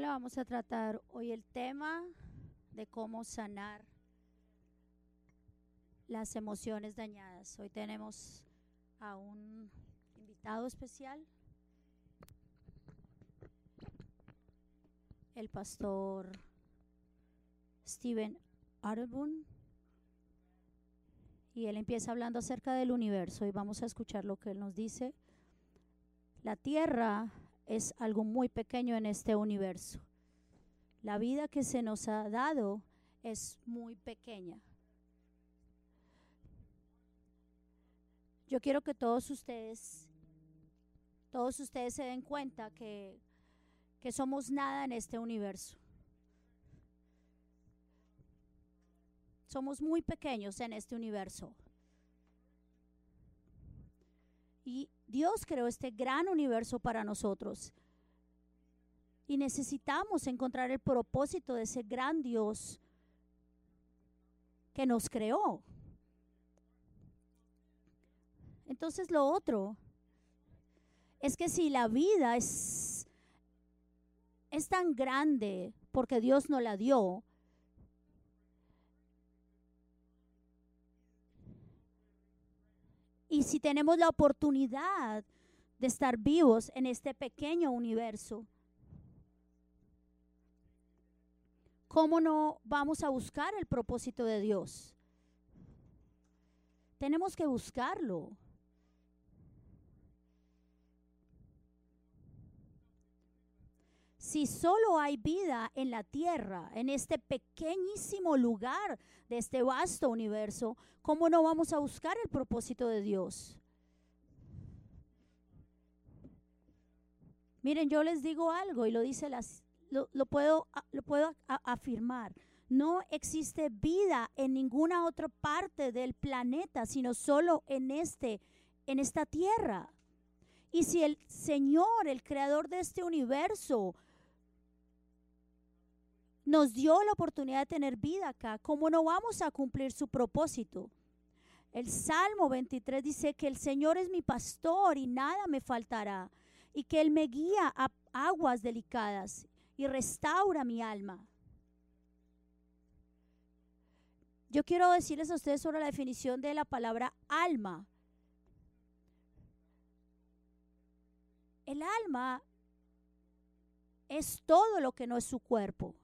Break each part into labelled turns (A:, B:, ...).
A: Hola, vamos a tratar hoy el tema de cómo sanar las emociones dañadas. Hoy tenemos a un invitado especial, el pastor Steven Arbun. Y él empieza hablando acerca del universo y vamos a escuchar lo que él nos dice. La tierra es algo muy pequeño en este universo. La vida que se nos ha dado es muy pequeña. Yo quiero que todos ustedes, todos ustedes se den cuenta que, que somos nada en este universo. Somos muy pequeños en este universo. Y Dios creó este gran universo para nosotros. Y necesitamos encontrar el propósito de ese gran Dios que nos creó. Entonces lo otro es que si la vida es, es tan grande porque Dios nos la dio, Y si tenemos la oportunidad de estar vivos en este pequeño universo, ¿cómo no vamos a buscar el propósito de Dios? Tenemos que buscarlo. Si solo hay vida en la tierra, en este pequeñísimo lugar de este vasto universo, ¿cómo no vamos a buscar el propósito de Dios? Miren, yo les digo algo y lo dice lo, puedo, puedo afirmar. No existe vida en ninguna otra parte del planeta, sino solo en este, en esta tierra. Y si el Señor, el creador de este universo, nos dio la oportunidad de tener vida acá, ¿cómo no vamos a cumplir su propósito? El Salmo 23 dice que el Señor es mi pastor y nada me faltará, y que Él me guía a aguas delicadas y restaura mi alma. Yo quiero decirles a ustedes sobre la definición de la palabra alma. El alma es todo lo que no es su cuerpo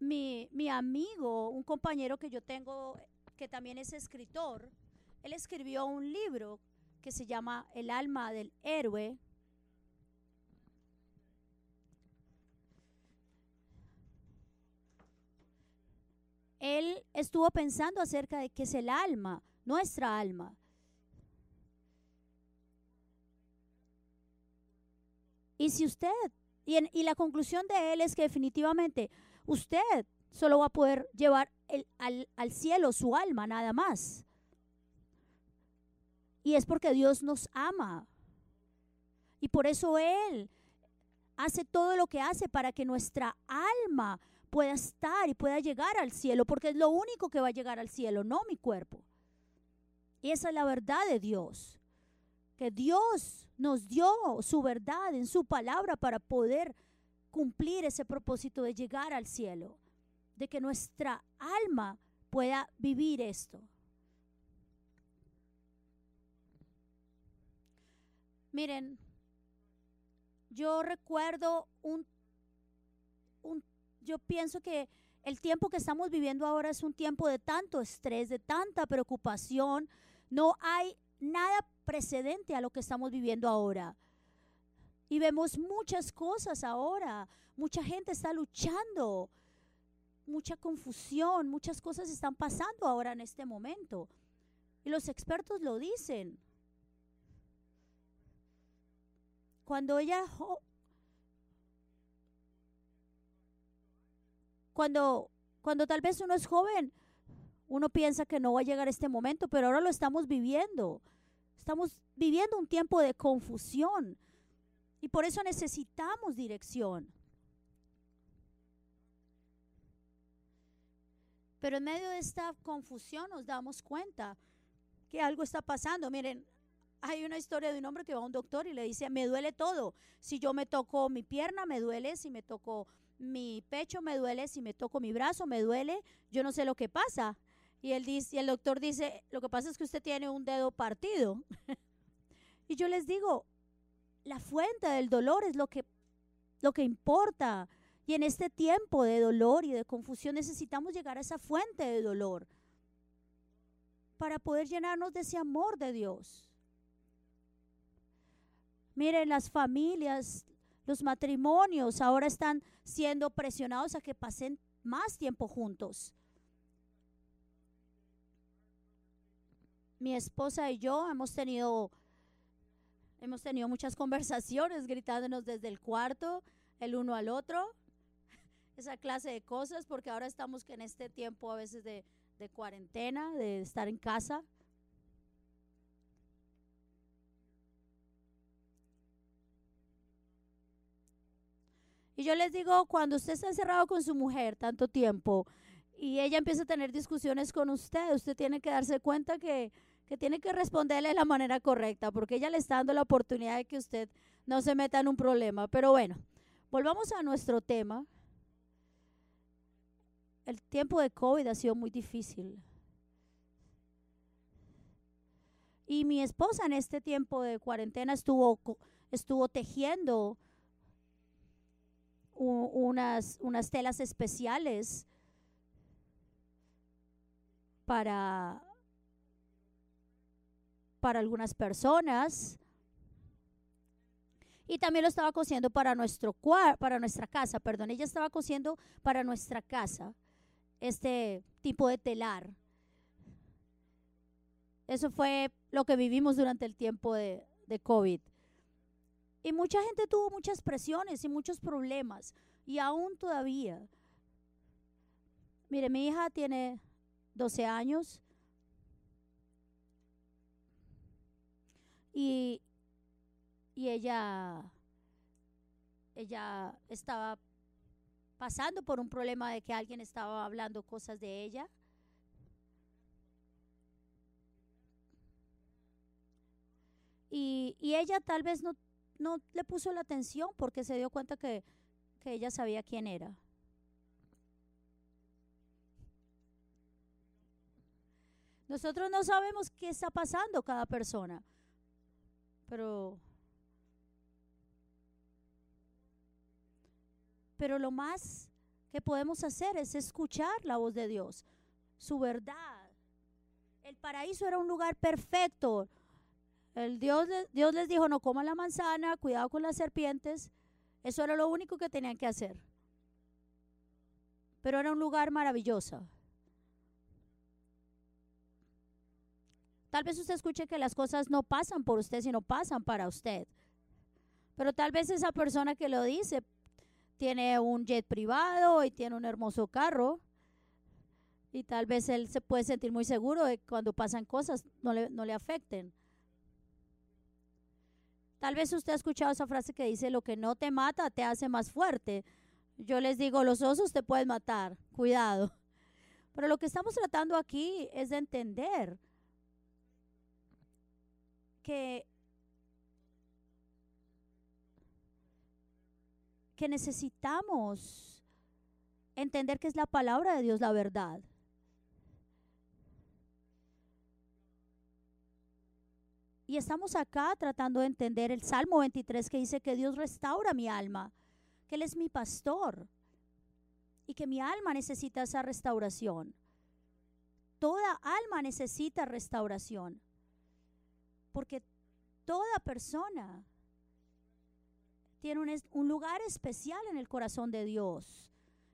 A: mi, mi amigo, un compañero que yo tengo, que también es escritor, él escribió un libro que se llama El alma del héroe. Él estuvo pensando acerca de qué es el alma, nuestra alma. Y si usted, y, y la conclusión de él es que definitivamente usted solo va a poder llevar al, al cielo su alma nada más. Y es porque Dios nos ama. Y por eso Él hace todo lo que hace para que nuestra alma pueda estar y pueda llegar al cielo, porque es lo único que va a llegar al cielo, no mi cuerpo. Y esa es la verdad de Dios, que Dios nos dio su verdad en su palabra para poder cumplir ese propósito de llegar al cielo, de que nuestra alma pueda vivir esto. Miren, yo recuerdo un, un, yo pienso que el tiempo que estamos viviendo ahora es un tiempo de tanto estrés, de tanta preocupación. No hay nada precedente a lo que estamos viviendo ahora. Y vemos muchas cosas ahora. Mucha gente está luchando. Mucha confusión. Muchas cosas están pasando ahora en este momento. Y los expertos lo dicen. Cuando ella... Cuando, cuando tal vez uno es joven, uno piensa que no va a llegar este momento, pero ahora lo estamos viviendo. Estamos viviendo un tiempo de confusión, y por eso necesitamos dirección. Pero en medio de esta confusión nos damos cuenta que algo está pasando. Miren, hay una historia de un hombre que va a un doctor y le dice, me duele todo. Si yo me toco mi pierna, me duele. Si me toco mi pecho, me duele. Si me toco mi brazo, me duele. Yo no sé lo que pasa. Y, el doctor dice, lo que pasa es que usted tiene un dedo partido. y yo les digo, la fuente del dolor es lo que, lo que importa. Y en este tiempo de dolor y de confusión necesitamos llegar a esa fuente de dolor para poder llenarnos de ese amor de Dios. Miren, las familias, los matrimonios ahora están siendo presionados a que pasen más tiempo juntos. Mi esposa y yo hemos tenido hemos tenido muchas conversaciones gritándonos desde el cuarto el uno al otro. Esa clase de cosas porque ahora estamos en este tiempo a veces de, de cuarentena, de estar en casa. Y yo les digo, cuando usted está encerrado con su mujer tanto tiempo y ella empieza a tener discusiones con usted, usted tiene que darse cuenta que, que tiene que responderle de la manera correcta, porque ella le está dando la oportunidad de que usted no se meta en un problema. Pero bueno, volvamos a nuestro tema. El tiempo de COVID ha sido muy difícil. Y mi esposa en este tiempo de cuarentena estuvo, estuvo tejiendo unas, unas telas especiales para, para algunas personas. Y también lo estaba cosiendo para, nuestro para nuestra casa, perdón. Ella estaba cosiendo para nuestra casa este tipo de telar. Eso fue lo que vivimos durante el tiempo de, de COVID. Y mucha gente tuvo muchas presiones y muchos problemas. Y aún todavía. Mire, mi hija tiene 12 años. Y, ella, ella estaba pasando por un problema de que alguien estaba hablando cosas de ella. Y, y ella tal vez no no le puso la atención porque se dio cuenta que, que ella sabía quién era. Nosotros no sabemos qué está pasando cada persona, pero pero lo más que podemos hacer es escuchar la voz de Dios, su verdad. El paraíso era un lugar perfecto, el Dios, Dios les dijo, no coman la manzana, cuidado con las serpientes. Eso era lo único que tenían que hacer. Pero era un lugar maravilloso. Tal vez usted escuche que las cosas no pasan por usted, sino pasan para usted. Pero tal vez esa persona que lo dice tiene un jet privado y tiene un hermoso carro. Y tal vez él se puede sentir muy seguro de que cuando pasan cosas no le, no le afecten. Tal vez usted ha escuchado esa frase que dice, lo que no te mata te hace más fuerte. Yo les digo, los osos te pueden matar, cuidado. Pero lo que estamos tratando aquí es de entender que, que necesitamos entender que es la palabra de Dios la verdad. Y estamos acá tratando de entender el Salmo 23 que dice que Dios restaura mi alma, que Él es mi pastor y que mi alma necesita esa restauración. Toda alma necesita restauración, porque toda persona tiene un, lugar especial en el corazón de Dios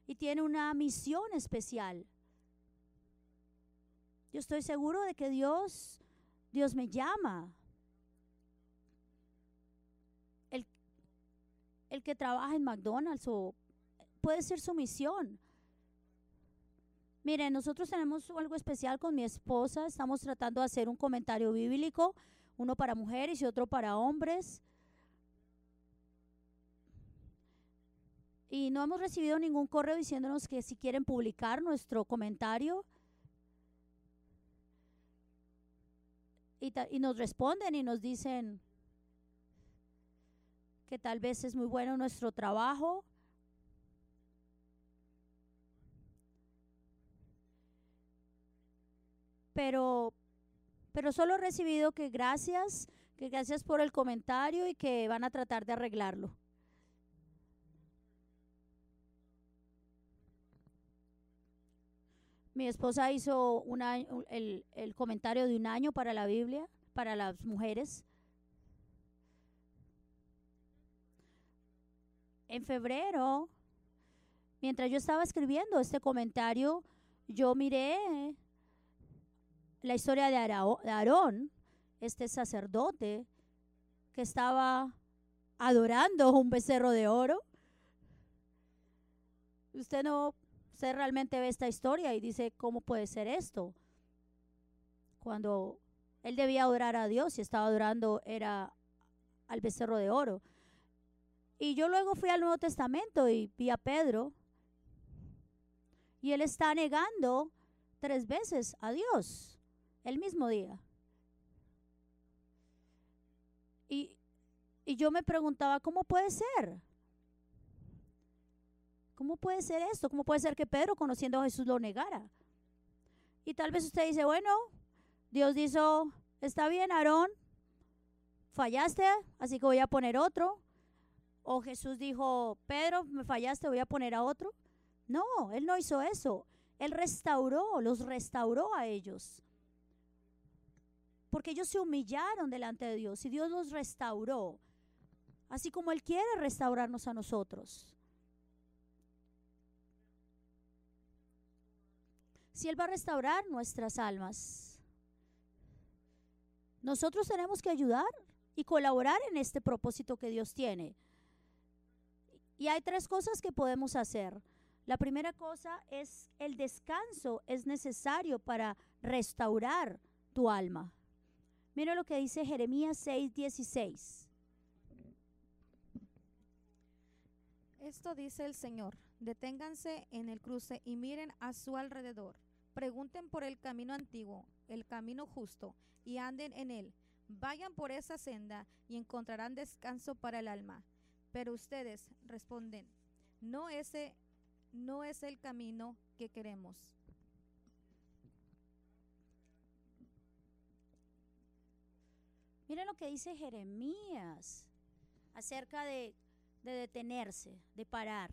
A: y tiene una misión especial. Yo estoy seguro de que Dios, Dios me llama el que trabaja en McDonald's o puede ser su misión. Miren, nosotros tenemos algo especial con mi esposa. Estamos tratando de hacer un comentario bíblico, uno para mujeres y otro para hombres. Y no hemos recibido ningún correo diciéndonos que si quieren publicar nuestro comentario. y, nos responden y nos dicen que tal vez es muy bueno nuestro trabajo. Pero, pero solo he recibido que gracias, que gracias por el comentario y que van a tratar de arreglarlo. Mi esposa hizo el, comentario de un año para la Biblia, para las mujeres. En febrero, mientras yo estaba escribiendo este comentario, yo miré la historia de Aarón, este sacerdote que estaba adorando un becerro de oro. Usted no Usted realmente ve esta historia y dice, ¿cómo puede ser esto? Cuando él debía adorar a Dios y estaba adorando era al becerro de oro. Y yo luego fui al Nuevo Testamento y vi a Pedro y él está negando tres veces a Dios el mismo día. Y, y yo me preguntaba, ¿cómo puede ser? ¿Cómo puede ser esto? ¿Cómo puede ser que Pedro, conociendo a Jesús, lo negara? Y tal vez usted dice, bueno, Dios dijo, está bien, Aarón, fallaste, así que voy a poner otro. O Jesús dijo, Pedro, me fallaste, voy a poner a otro. No, él no hizo eso. Él restauró, los restauró a ellos. Porque ellos se humillaron delante de Dios y Dios los restauró. Así como Él quiere restaurarnos a nosotros. si Él va a restaurar nuestras almas. Nosotros tenemos que ayudar y colaborar en este propósito que Dios tiene. Y hay tres cosas que podemos hacer. La primera cosa es el descanso es necesario para restaurar tu alma. Mira lo que dice Jeremías 6:16.
B: Esto dice el Señor. Deténganse en el cruce y miren a su alrededor. Pregunten por el camino antiguo, el camino justo, y anden en él. Vayan por esa senda y encontrarán descanso para el alma. Pero ustedes responden, no ese no es el camino que queremos.
A: Miren lo que dice Jeremías acerca de, de detenerse, de parar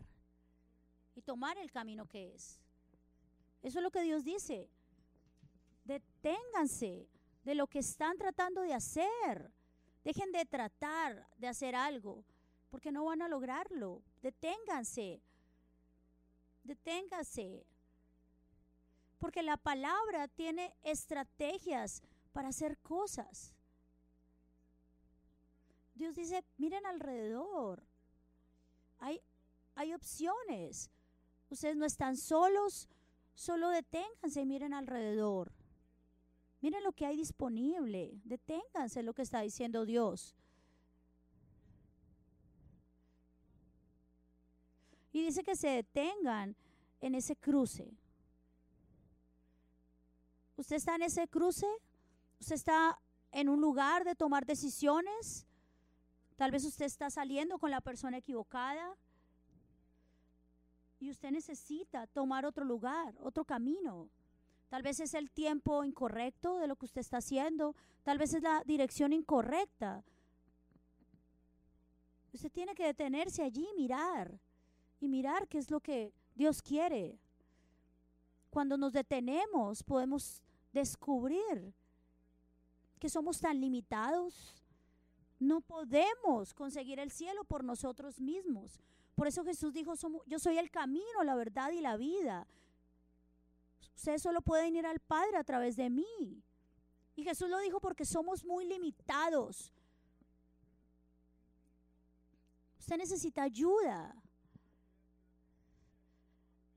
A: y tomar el camino que es. Eso es lo que Dios dice. Deténganse de lo que están tratando de hacer. Dejen de tratar de hacer algo, porque no van a lograrlo. Deténganse. Deténganse. Porque la palabra tiene estrategias para hacer cosas. Dios dice, miren alrededor. Hay, hay opciones. Ustedes no están solos, Solo deténganse y miren alrededor. Miren lo que hay disponible. Deténganse lo que está diciendo Dios. Y dice que se detengan en ese cruce. ¿Usted está en ese cruce? ¿Usted está en un lugar de tomar decisiones? Tal vez usted está saliendo con la persona equivocada y usted necesita tomar otro lugar, otro camino. Tal vez es el tiempo incorrecto de lo que usted está haciendo, tal vez es la dirección incorrecta. Usted tiene que detenerse allí y mirar, y mirar qué es lo que Dios quiere. Cuando nos detenemos podemos descubrir que somos tan limitados. No podemos conseguir el cielo por nosotros mismos. Por eso Jesús dijo, yo soy el camino, la verdad y la vida. Ustedes solo pueden ir al Padre a través de mí. Y Jesús lo dijo porque somos muy limitados. Usted necesita ayuda.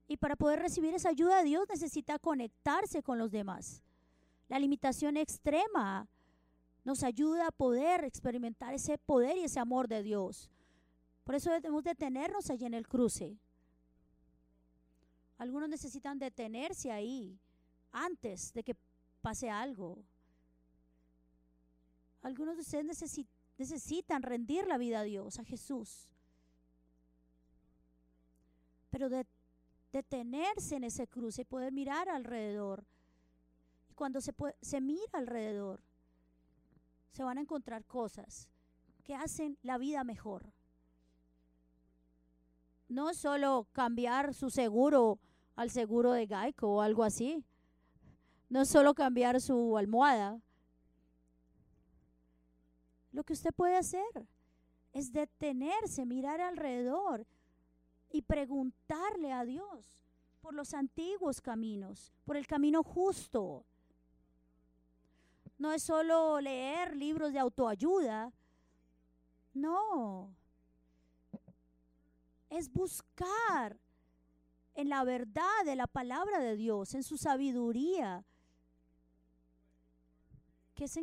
A: Y para poder recibir esa ayuda de Dios necesita conectarse con los demás. La limitación extrema nos ayuda a poder experimentar ese poder y ese amor de Dios. Por eso debemos detenernos allí en el cruce. Algunos necesitan detenerse ahí antes de que pase algo. Algunos de ustedes necesi- necesitan rendir la vida a Dios, a Jesús. Pero de, detenerse en ese cruce y poder mirar alrededor. Y cuando se mira alrededor, se van a encontrar cosas que hacen la vida mejor. No solo cambiar su seguro al seguro de Geico o algo así. No solo cambiar su almohada. Lo que usted puede hacer es detenerse, mirar alrededor y preguntarle a Dios por los antiguos caminos, por el camino justo. No es solo leer libros de autoayuda, no. Es buscar en la verdad de la palabra de Dios, en su sabiduría, que se,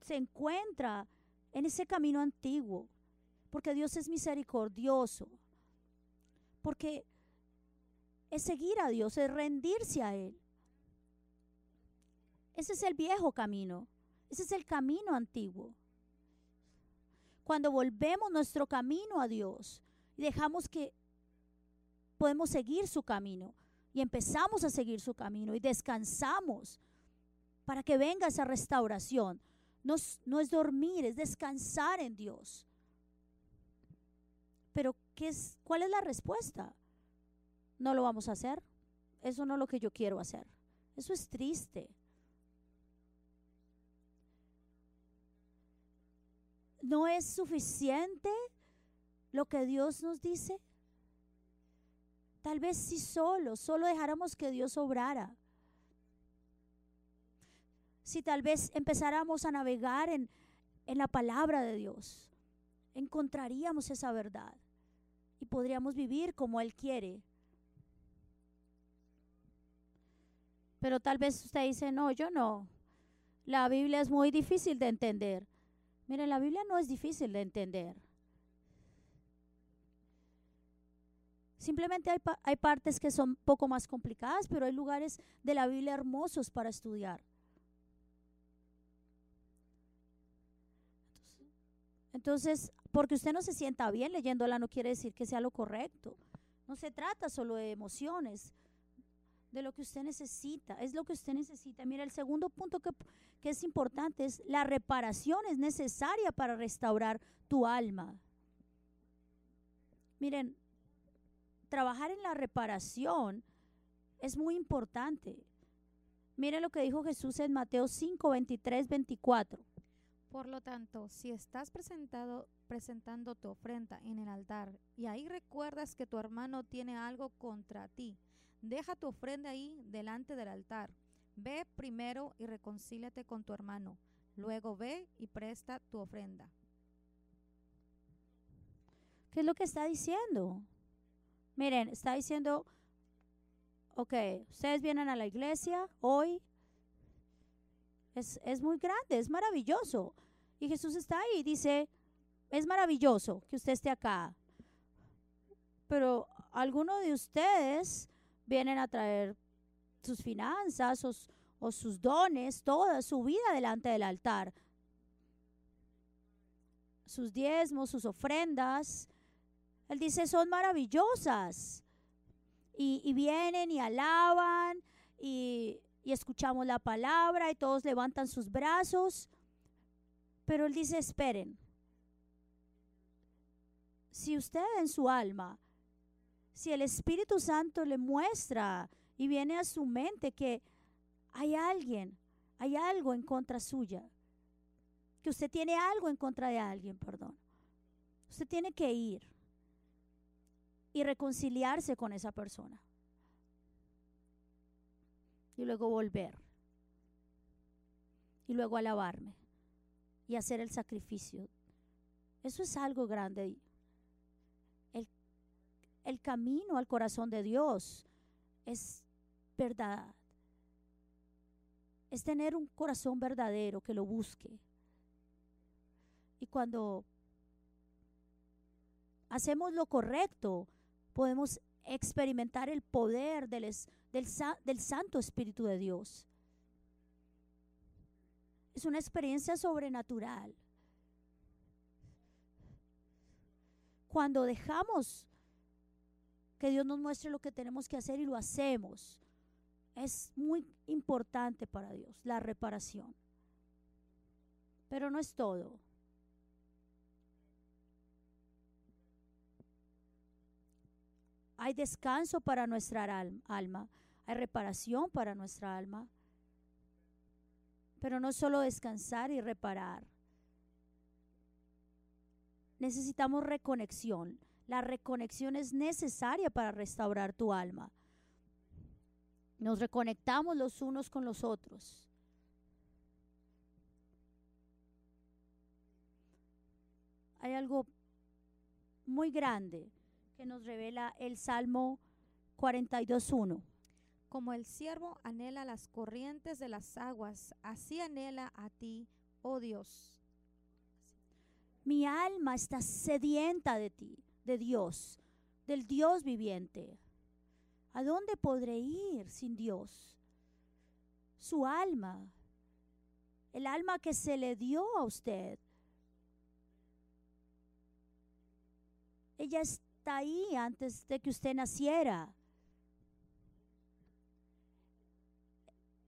A: se encuentra en ese camino antiguo, porque Dios es misericordioso, porque es seguir a Dios, es rendirse a Él. Ese es el viejo camino, ese es el camino antiguo. Cuando volvemos nuestro camino a Dios y dejamos que podemos seguir su camino y empezamos a seguir su camino y descansamos para que venga esa restauración. No, no es dormir, es descansar en Dios. Pero ¿qué es, ¿cuál es la respuesta? No lo vamos a hacer. Eso no es lo que yo quiero hacer. Eso es triste. ¿No es suficiente lo que Dios nos dice? Tal vez si solo, solo dejáramos que Dios obrara. Si tal vez empezáramos a navegar en, en la palabra de Dios, encontraríamos esa verdad y podríamos vivir como Él quiere. Pero tal vez usted dice, no, yo no. La Biblia es muy difícil de entender. Mire, la Biblia no es difícil de entender. Simplemente hay, hay partes que son poco más complicadas, pero hay lugares de la Biblia hermosos para estudiar. Entonces, porque usted no se sienta bien leyéndola no quiere decir que sea lo correcto. No se trata solo de emociones, de lo que usted necesita, es lo que usted necesita. Mira, el segundo punto que, que es importante es la reparación es necesaria para restaurar tu alma. Miren, trabajar en la reparación es muy importante. Miren lo que dijo Jesús en Mateo 5, 23, 24.
B: Por lo tanto, si estás presentado, presentando tu ofrenda en el altar y ahí recuerdas que tu hermano tiene algo contra ti, deja tu ofrenda ahí delante del altar. Ve primero y reconcíliate con tu hermano. Luego ve y presta tu ofrenda.
A: ¿Qué es lo que está diciendo? Miren, está diciendo, ok, ustedes vienen a la iglesia hoy, es, es muy grande, es maravilloso. Y Jesús está ahí y dice, es maravilloso que usted esté acá. Pero algunos de ustedes vienen a traer sus finanzas o, sus dones, toda su vida delante del altar. Sus diezmos, sus ofrendas. Él dice, son maravillosas. Y, vienen y alaban y escuchamos la palabra y todos levantan sus brazos. Pero él dice, esperen. Si usted en su alma, si el Espíritu Santo le muestra y viene a su mente que hay alguien, hay algo en contra suya, que usted tiene algo en contra de alguien, perdón, usted tiene que ir y reconciliarse con esa persona. Y luego volver. Y luego alabarme. Y hacer el sacrificio. Eso es algo grande. El, camino al corazón de Dios es verdad. Es tener un corazón verdadero que lo busque. Y cuando hacemos lo correcto, podemos experimentar el poder del, del, del Santo Espíritu de Dios. Es una experiencia sobrenatural. Cuando dejamos que Dios nos muestre lo que tenemos que hacer y lo hacemos, es muy importante para Dios la reparación. Pero no es todo. Hay descanso para nuestra alma, hay reparación para nuestra alma. Pero no solo descansar y reparar. Necesitamos reconexión. La reconexión es necesaria para restaurar tu alma. Nos reconectamos los unos con los otros. Hay algo muy grande que nos revela el Salmo 42.1.
B: Como el siervo anhela las corrientes de las aguas, así anhela a ti, oh Dios.
A: Mi alma está sedienta de ti, de Dios, del Dios viviente. ¿A dónde podré ir sin Dios? Su alma, el alma que se le dio a usted. Ella está ahí antes de que usted naciera.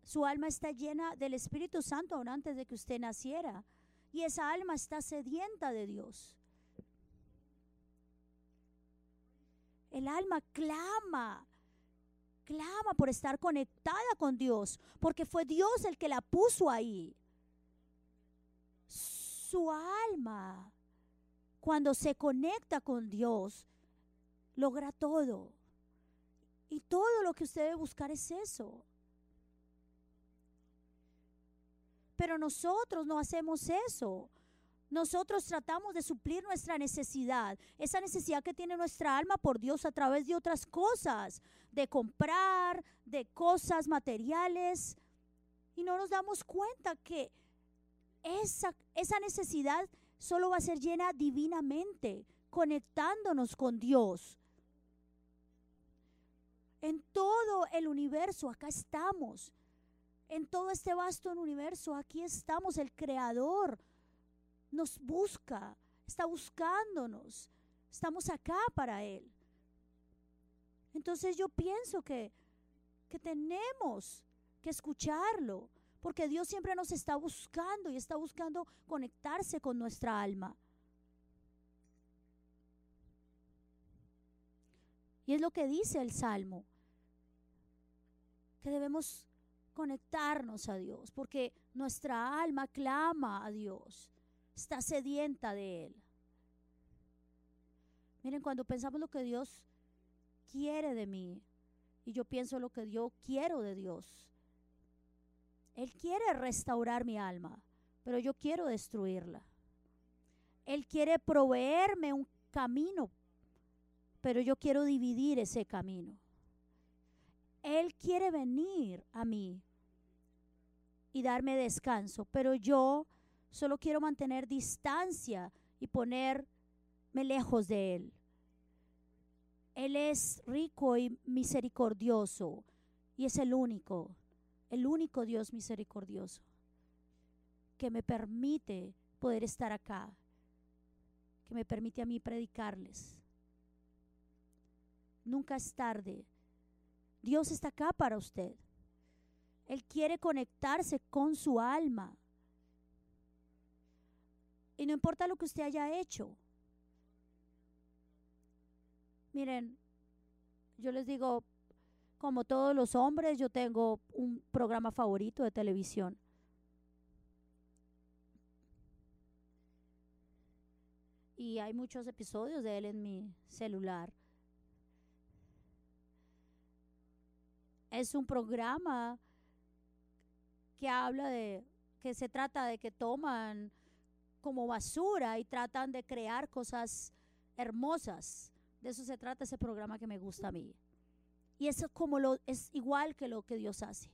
A: Su alma está llena del Espíritu Santo aún antes de que usted naciera. Y esa alma está sedienta de Dios. El alma clama, clama por estar conectada con Dios, porque fue Dios el que la puso ahí. Su alma, cuando se conecta con Dios, logra todo. Y todo lo que usted debe buscar es eso. Pero nosotros no hacemos eso. Nosotros tratamos de suplir nuestra necesidad, esa necesidad que tiene nuestra alma por Dios a través de otras cosas, de comprar, de cosas materiales. Y no nos damos cuenta que esa, esa necesidad solo va a ser llena divinamente, conectándonos con Dios. En todo el universo, acá estamos. En todo este vasto universo, aquí estamos, el Creador nos busca, está buscándonos. Estamos acá para Él. Entonces yo pienso que, que tenemos que escucharlo, porque Dios siempre nos está buscando y está buscando conectarse con nuestra alma. Y es lo que dice el Salmo, que debemos conectarnos a Dios, porque nuestra alma clama a Dios está sedienta de Él. Miren, cuando pensamos lo que Dios quiere de mí y yo pienso lo que yo quiero de Dios, Él quiere restaurar mi alma, pero yo quiero destruirla. Él quiere proveerme un camino, pero yo quiero dividir ese camino. Él quiere venir a mí y darme descanso, pero yo Solo quiero mantener distancia y ponerme lejos de Él. Él es rico y misericordioso y es el único, el único Dios misericordioso que me permite poder estar acá, que me permite a mí predicarles. Nunca es tarde. Dios está acá para usted. Él quiere conectarse con su alma. Y no importa lo que usted haya hecho. Miren, yo les digo, como todos los hombres, yo tengo un programa favorito de televisión. Y hay muchos episodios de él en mi celular. Es un programa que habla de, que se trata de que toman como basura y tratan de crear cosas hermosas. De eso se trata ese programa que me gusta a mí. Y eso como lo es igual que lo que Dios hace.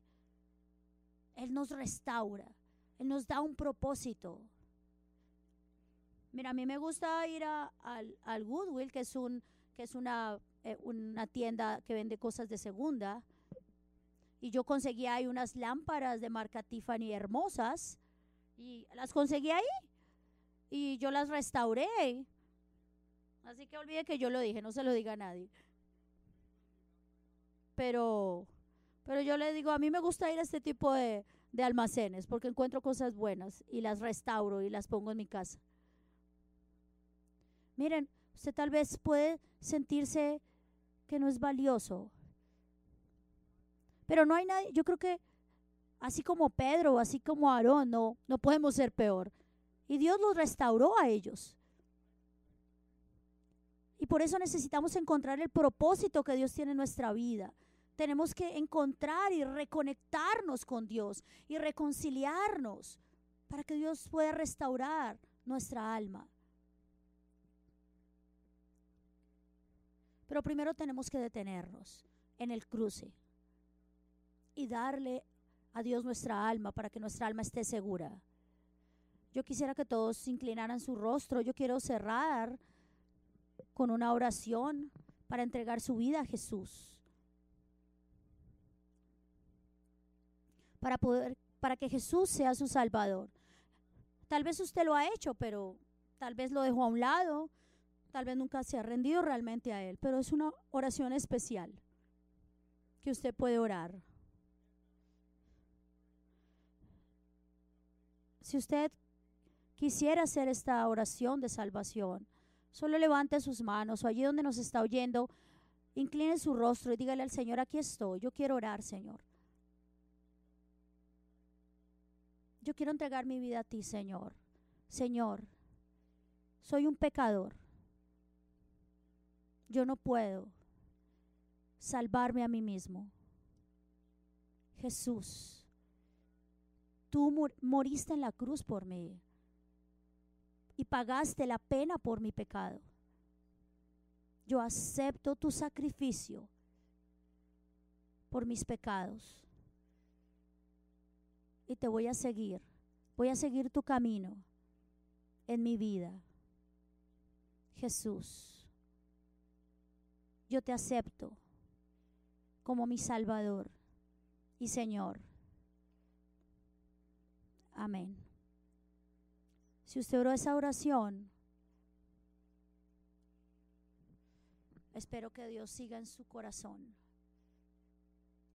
A: Él nos restaura, él nos da un propósito. Mira, a mí me gusta ir a, al, Goodwill, que es un que es una, eh, una tienda que vende cosas de segunda. Y yo conseguí ahí unas lámparas de marca Tiffany hermosas Y las conseguí ahí. Y yo las restauré. Así que olvide que yo lo dije, no se lo diga a nadie. Pero, pero yo le digo, a mí me gusta ir a este tipo de, de almacenes porque encuentro cosas buenas y las restauro y las pongo en mi casa. Miren, usted tal vez puede sentirse que no es valioso, pero no hay nadie, yo creo que así como Pedro, así como Aarón, no, no podemos ser peor. Y Dios los restauró a ellos. Y por eso necesitamos encontrar el propósito que Dios tiene en nuestra vida. Tenemos que encontrar y reconectarnos con Dios y reconciliarnos para que Dios pueda restaurar nuestra alma. Pero primero tenemos que detenernos en el cruce y darle a Dios nuestra alma para que nuestra alma esté segura. Yo quisiera que todos inclinaran su rostro. Yo quiero cerrar con una oración para entregar su vida a Jesús. Para poder para que Jesús sea su salvador. Tal vez usted lo ha hecho, pero tal vez lo dejó a un lado, tal vez nunca se ha rendido realmente a él, pero es una oración especial que usted puede orar. Si usted quisiera hacer esta oración de salvación, solo levante sus manos o allí donde nos está oyendo, incline su rostro y dígale al Señor, aquí estoy, yo quiero orar, Señor. Yo quiero entregar mi vida a ti, Señor. Señor, soy un pecador. Yo no puedo salvarme a mí mismo. Jesús Tú moriste en la cruz por mí y pagaste la pena por mi pecado. Yo acepto tu sacrificio por mis pecados y te voy a seguir. Voy a seguir tu camino en mi vida. Jesús, yo te acepto como mi Salvador y Señor. Amén. Si usted oró esa oración, espero que Dios siga en su corazón.